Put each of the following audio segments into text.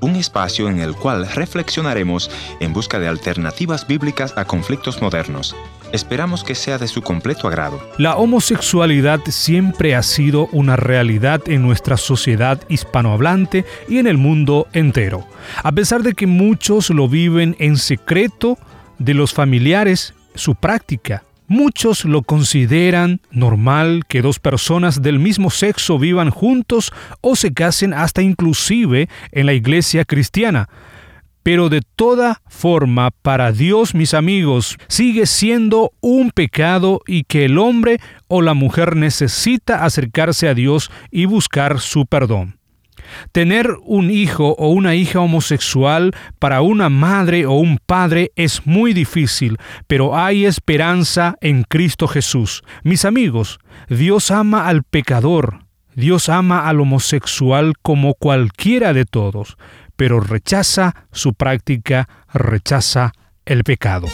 Un espacio en el cual reflexionaremos en busca de alternativas bíblicas a conflictos modernos. Esperamos que sea de su completo agrado. La homosexualidad siempre ha sido una realidad en nuestra sociedad hispanohablante y en el mundo entero. A pesar de que muchos lo viven en secreto de los familiares, su práctica Muchos lo consideran normal que dos personas del mismo sexo vivan juntos o se casen hasta inclusive en la iglesia cristiana. Pero de toda forma, para Dios, mis amigos, sigue siendo un pecado y que el hombre o la mujer necesita acercarse a Dios y buscar su perdón. Tener un hijo o una hija homosexual para una madre o un padre es muy difícil, pero hay esperanza en Cristo Jesús. Mis amigos, Dios ama al pecador, Dios ama al homosexual como cualquiera de todos, pero rechaza su práctica, rechaza el pecado.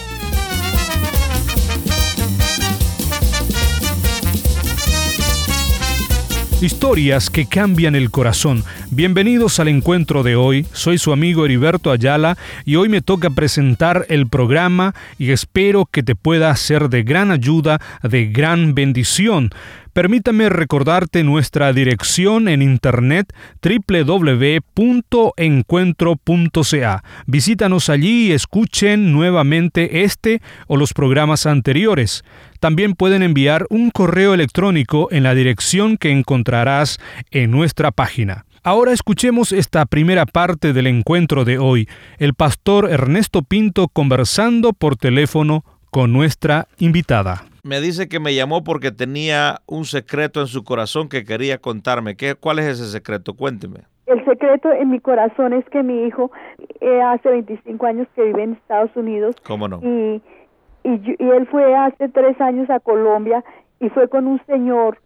Historias que cambian el corazón. Bienvenidos al encuentro de hoy. Soy su amigo Heriberto Ayala y hoy me toca presentar el programa y espero que te pueda ser de gran ayuda, de gran bendición. Permítame recordarte nuestra dirección en internet www.encuentro.ca. Visítanos allí y escuchen nuevamente este o los programas anteriores. También pueden enviar un correo electrónico en la dirección que encontrarás en nuestra página. Ahora escuchemos esta primera parte del encuentro de hoy, el pastor Ernesto Pinto conversando por teléfono con nuestra invitada me dice que me llamó porque tenía un secreto en su corazón que quería contarme. ¿Qué, ¿Cuál es ese secreto? Cuénteme. El secreto en mi corazón es que mi hijo eh, hace 25 años que vive en Estados Unidos. ¿Cómo no? Y, y, él fue hace tres años a Colombia y fue con un señor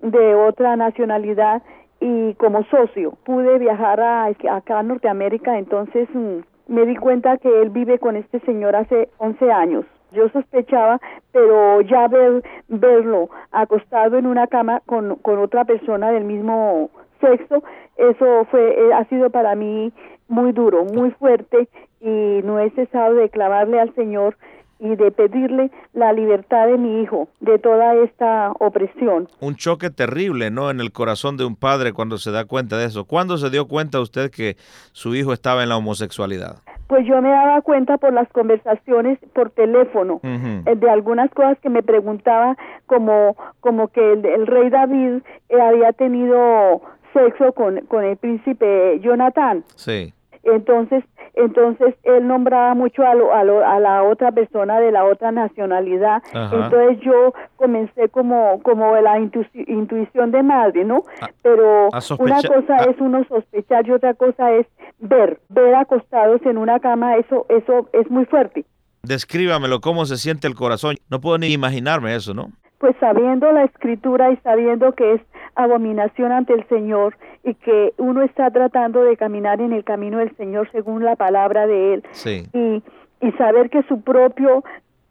de otra nacionalidad y como socio pude viajar a, acá a Norteamérica, entonces mm, me di cuenta que él vive con este señor hace 11 años. Yo sospechaba, pero ya ver, verlo acostado en una cama con, con otra persona del mismo sexo, eso fue, eh, ha sido para mí muy duro, muy fuerte y no he cesado de clavarle al Señor y de pedirle la libertad de mi hijo de toda esta opresión. Un choque terrible, ¿no? En el corazón de un padre cuando se da cuenta de eso. ¿Cuándo se dio cuenta usted que su hijo estaba en la homosexualidad? pues yo me daba cuenta por las conversaciones por teléfono eh, de algunas cosas que me preguntaba como como que el, rey David había tenido sexo con, con el príncipe Jonathan. Sí. Entonces, entonces él nombraba mucho a, a, la otra persona de la otra nacionalidad. Entonces yo comencé como, como la intuición de madre, ¿no? Pero una cosa es uno sospechar y otra cosa es ver, ver acostados en una cama, eso, eso es muy fuerte. Descríbamelo, cómo se siente el corazón. No puedo ni imaginarme eso, ¿no? Pues sabiendo la escritura y sabiendo que es abominación ante el Señor y que uno está tratando de caminar en el camino del Señor según la palabra de Él. Y, y saber que su propio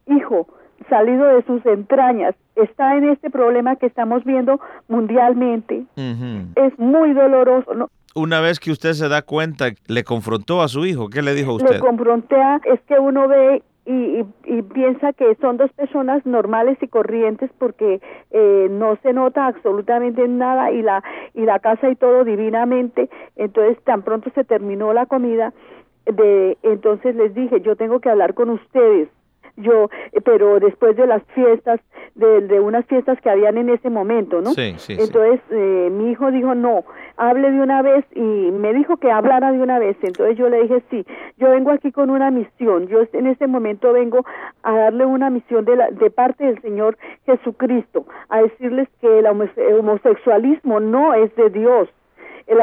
hijo salido de sus entrañas está en este problema que estamos viendo mundialmente. Es muy doloroso. ¿no? Una vez que usted se da cuenta, le confrontó a su hijo, ¿qué le dijo usted? Le confronté a, es que uno ve y, y, piensa que son dos personas normales y corrientes porque eh, no se nota absolutamente nada y la y la casa y todo divinamente. Entonces tan pronto se terminó la comida de entonces les dije yo tengo que hablar con ustedes yo, eh, pero después de las fiestas, de, de, unas fiestas que habían en ese momento, ¿no? Sí, sí, Entonces eh, mi hijo dijo, no, hable de una vez y me dijo que hablara de una vez. Entonces yo le dije, sí, yo vengo aquí con una misión. Yo en este momento vengo a darle una misión de, la, de parte del Señor Jesucristo, a decirles que el homosexualismo no es de Dios el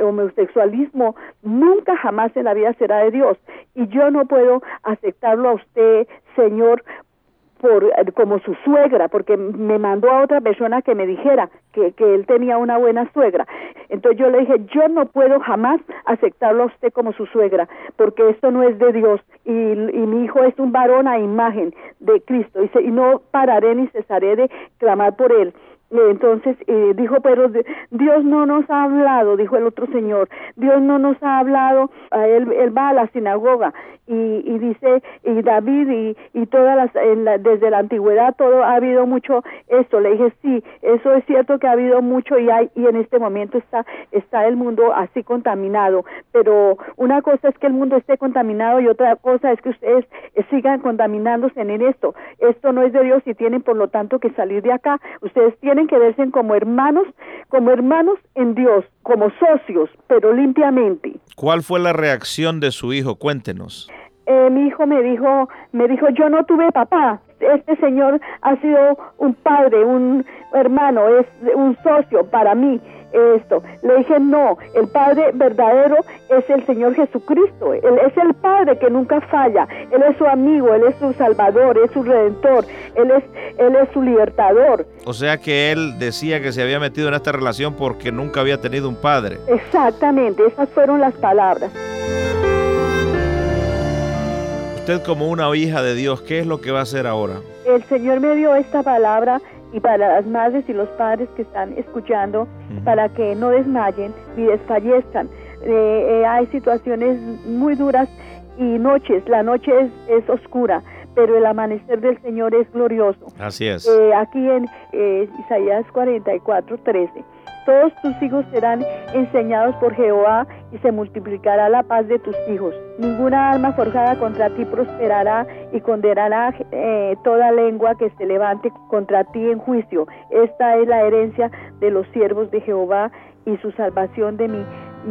homosexualismo nunca jamás en la vida será de Dios. Y yo no puedo aceptarlo a usted, Señor, por, como su suegra, porque me mandó a otra persona que me dijera que, que él tenía una buena suegra. Entonces yo le dije, yo no puedo jamás aceptarlo a usted como su suegra, porque esto no es de Dios. Y, y mi hijo es un varón a imagen de Cristo. Y, y no pararé ni cesaré de clamar por él entonces eh, dijo, pero Dios no nos ha hablado, dijo el otro señor, Dios no nos ha hablado, él, él va a la sinagoga y, y dice, y David y, y todas las, desde la antigüedad todo ha habido mucho esto, le dije, sí, eso es cierto que ha habido mucho y hay, y en este momento está, está el mundo así contaminado, pero una cosa es que el mundo esté contaminado y otra cosa es que ustedes sigan contaminándose en esto, esto no es de Dios y tienen por lo tanto que salir de acá, ustedes tienen que verse como hermanos, como hermanos en Dios, como socios, pero limpiamente. ¿Cuál fue la reacción de su hijo? Cuéntenos. Eh, mi hijo me dijo, me dijo, yo no tuve papá. Este señor ha sido un padre, un hermano, es un socio para mí esto. Le dije, no, el Padre verdadero es el Señor Jesucristo. Él es el Padre que nunca falla. Él es su amigo, Él es su Salvador, es su Redentor, Él es, él es su libertador. O sea que Él decía que se había metido en esta relación porque nunca había tenido un Padre. Exactamente, esas fueron las palabras. Usted como una hija de Dios, ¿qué es lo que va a hacer ahora? El Señor me dio esta palabra y para las madres y los padres que están escuchando, para que no desmayen ni desfallezcan. Eh, eh, hay situaciones muy duras y noches, la noche es, oscura, pero el amanecer del Señor es glorioso. Así es. Eh, aquí en Isaías 44, 13. Todos tus hijos serán enseñados por Jehová y se multiplicará la paz de tus hijos. Ninguna alma forjada contra ti prosperará y condenará eh, toda lengua que se levante contra ti en juicio. Esta es la herencia de los siervos de Jehová y su salvación de mí,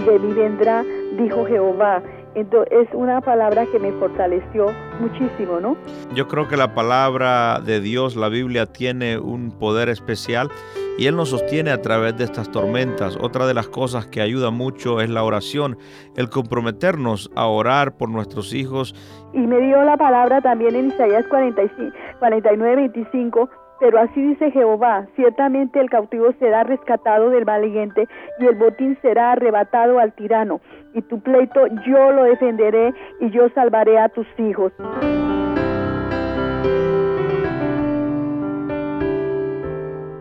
de mí vendrá, dijo Jehová. Entonces, es una palabra que me fortaleció muchísimo, ¿no? Yo creo que la palabra de Dios, la Biblia, tiene un poder especial y Él nos sostiene a través de estas tormentas. Otra de las cosas que ayuda mucho es la oración, el comprometernos a orar por nuestros hijos. Y me dio la palabra también en Isaías 45, 49, 25. Pero así dice Jehová, ciertamente el cautivo será rescatado del valiente y el botín será arrebatado al tirano. Y tu pleito yo lo defenderé y yo salvaré a tus hijos.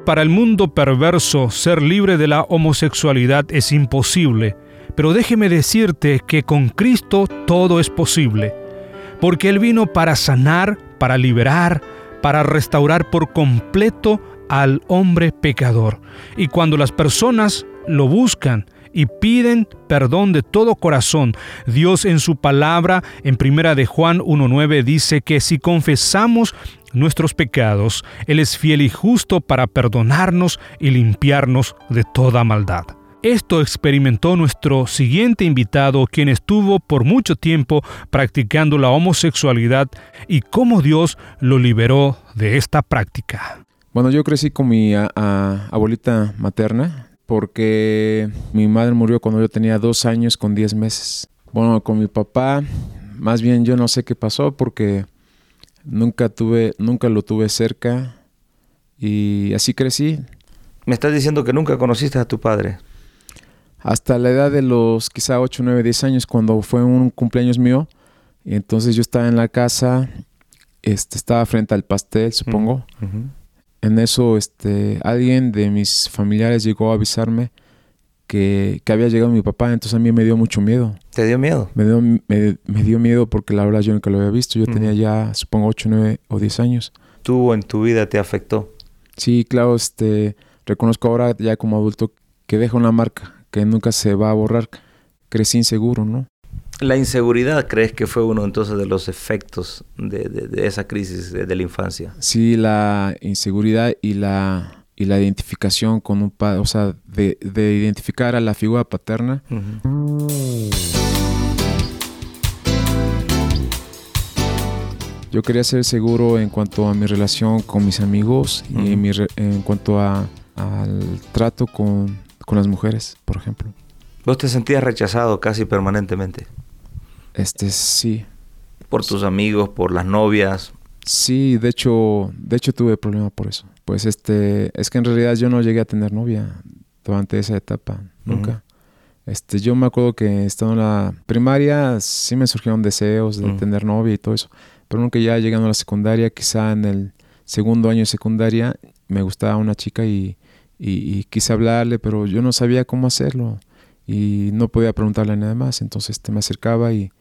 Para el mundo perverso, ser libre de la homosexualidad es imposible, pero déjeme decirte que con Cristo todo es posible, porque Él vino para sanar, para liberar, para restaurar por completo al hombre pecador. Y cuando las personas lo buscan y piden perdón de todo corazón, Dios en su palabra en primera de Juan 1:9 dice que si confesamos nuestros pecados, Él es fiel y justo para perdonarnos y limpiarnos de toda maldad. Esto experimentó nuestro siguiente invitado, quien estuvo por mucho tiempo practicando la homosexualidad y cómo Dios lo liberó de esta práctica. Bueno, yo crecí con mi abuelita materna porque mi madre murió cuando yo tenía dos años con diez meses. Bueno, con mi papá, más bien yo no sé qué pasó porque Nunca tuve, nunca lo tuve cerca y así crecí. Me estás diciendo que nunca conociste a tu padre. Hasta la edad de los quizá 8, 9, 10 años, cuando fue un cumpleaños mío. Y entonces yo estaba en la casa, este, estaba frente al pastel, supongo. En eso este, alguien de mis familiares llegó a avisarme que, había llegado mi papá, entonces a mí me dio mucho miedo. ¿Te dio miedo? Me dio, me, dio miedo porque la verdad yo nunca lo había visto. Yo tenía ya, supongo, 8, 9 o 10 años. ¿Tú en tu vida te afectó? Sí, claro, este, reconozco ahora ya como adulto que deja una marca que nunca se va a borrar. Crecí inseguro, ¿no? ¿La inseguridad crees que fue uno entonces de los efectos de, de esa crisis de, la infancia? Sí, la inseguridad y la y la identificación con un padre, o sea, de, identificar a la figura paterna. Yo quería ser seguro en cuanto a mi relación con mis amigos y en, cuanto a, al trato con, con, las mujeres, por ejemplo. ¿Vos te sentías rechazado casi permanentemente? Este, sí. ¿Por tus amigos, por las novias? Sí, de hecho, de hecho tuve problemas por eso pues este, es que en realidad yo no llegué a tener novia durante esa etapa, nunca. Este, yo me acuerdo que estando en la primaria sí me surgieron deseos de tener novia y todo eso, pero nunca ya llegando a la secundaria, quizá en el segundo año de secundaria, me gustaba una chica y, y, quise hablarle, pero yo no sabía cómo hacerlo y no podía preguntarle nada más. Entonces este, me acercaba y,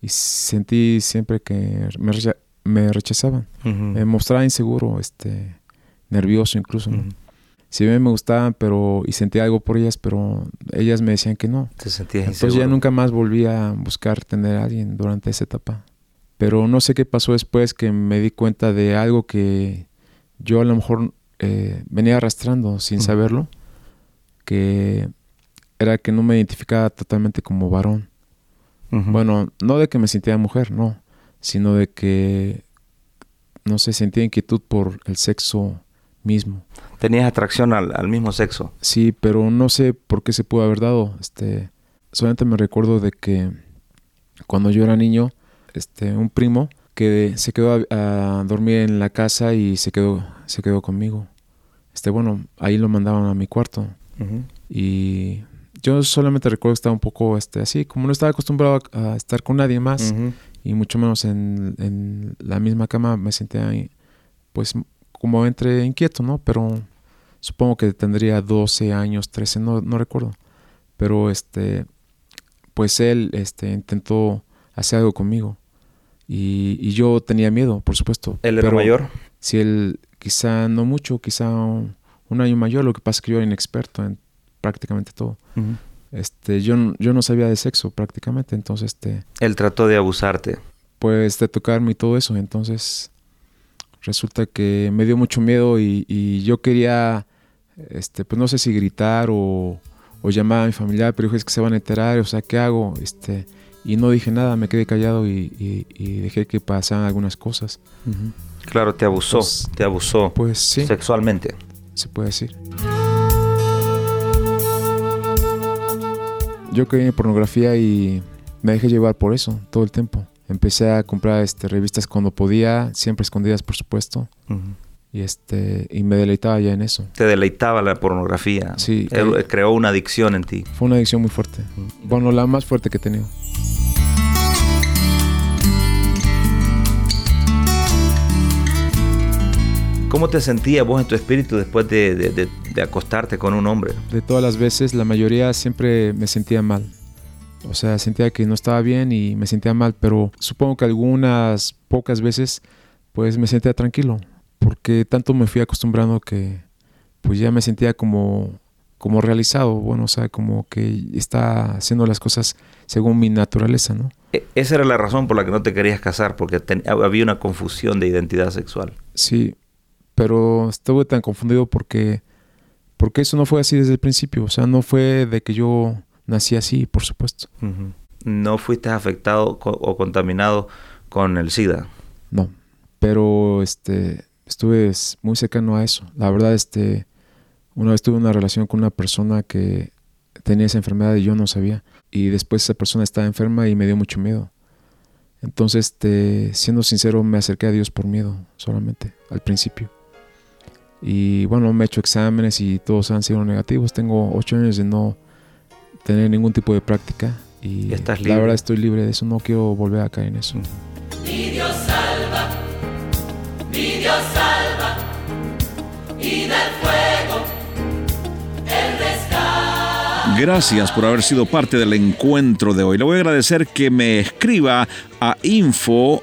y sentí siempre que me, me rechazaban. Me mostraba inseguro, este, nervioso incluso. Si bien me gustaban, pero y sentía algo por ellas, pero ellas me decían que no. Te sentías Entonces ya nunca más volví a buscar tener a alguien durante esa etapa. Pero no sé qué pasó después que me di cuenta de algo que yo a lo mejor eh, venía arrastrando sin saberlo, que era que no me identificaba totalmente como varón. Bueno, no de que me sentía mujer, no, sino de que, no sé, sentía inquietud por el sexo mismo. ¿Tenías atracción al, mismo sexo? Sí, pero no sé por qué se pudo haber dado. Este, solamente me recuerdo de que cuando yo era niño, este, un primo que se quedó a, dormir en la casa y se quedó, se quedó conmigo. Este, bueno, ahí lo mandaban a mi cuarto. Y yo solamente recuerdo que estaba un poco este, así, como no estaba acostumbrado a, estar con nadie más, y mucho menos en, en, la misma cama, me sentía pues como entre inquieto, ¿no? Pero supongo que tendría 12 años, 13, no, no recuerdo. Pero este, pues él este, intentó hacer algo conmigo. Y, y yo tenía miedo, por supuesto. ¿Él era mayor? Si él, quizá no mucho, quizá un, año mayor, lo que pasa es que yo era inexperto en prácticamente todo. Este, yo, yo no sabía de sexo prácticamente, entonces este... Él trató de abusarte. Pues de tocarme y todo eso, entonces resulta que me dio mucho miedo y, yo quería, este, pues no sé si gritar o, llamar a mi familia, pero dije es que se van a enterar, o sea, ¿qué hago? Este, y no dije nada, me quedé callado y, dejé que pasaran algunas cosas. Claro, te abusó, pues, te abusó pues, sí, sexualmente. Se puede decir. Yo creí en pornografía y me dejé llevar por eso todo el tiempo. Empecé a comprar este, revistas cuando podía, siempre escondidas, por supuesto. Y este y me deleitaba ya en eso. Te deleitaba la pornografía. Sí. Él, creó una adicción en ti. Fue una adicción muy fuerte. Bueno, la más fuerte que he tenido. ¿Cómo te sentías vos en tu espíritu después de, de, acostarte con un hombre? De todas las veces, la mayoría siempre me sentía mal. O sea, sentía que no estaba bien y me sentía mal, pero supongo que algunas pocas veces pues me sentía tranquilo, porque tanto me fui acostumbrando que pues ya me sentía como como realizado, bueno, o sea, como que está haciendo las cosas según mi naturaleza, ¿no? E, esa era la razón por la que no te querías casar, porque había una confusión de identidad sexual. Sí, pero estuve tan confundido porque porque eso no fue así desde el principio, o sea, no fue de que yo nací así, por supuesto. ¿No fuiste afectado o contaminado con el SIDA? No, pero este, estuve muy cercano a eso. La verdad, este, una vez tuve una relación con una persona que tenía esa enfermedad y yo no sabía. Y después esa persona estaba enferma y me dio mucho miedo. Entonces, este, siendo sincero, me acerqué a Dios por miedo solamente, al principio. Y bueno, me he hecho exámenes y todos han sido negativos. Tengo ocho años de no tener ningún tipo de práctica y la verdad estoy libre de eso, no quiero volver a caer en eso. Mi Dios salva, mi Dios salva, y del fuego el rescate. Gracias por haber sido parte del encuentro de hoy. Le voy a agradecer que me escriba a info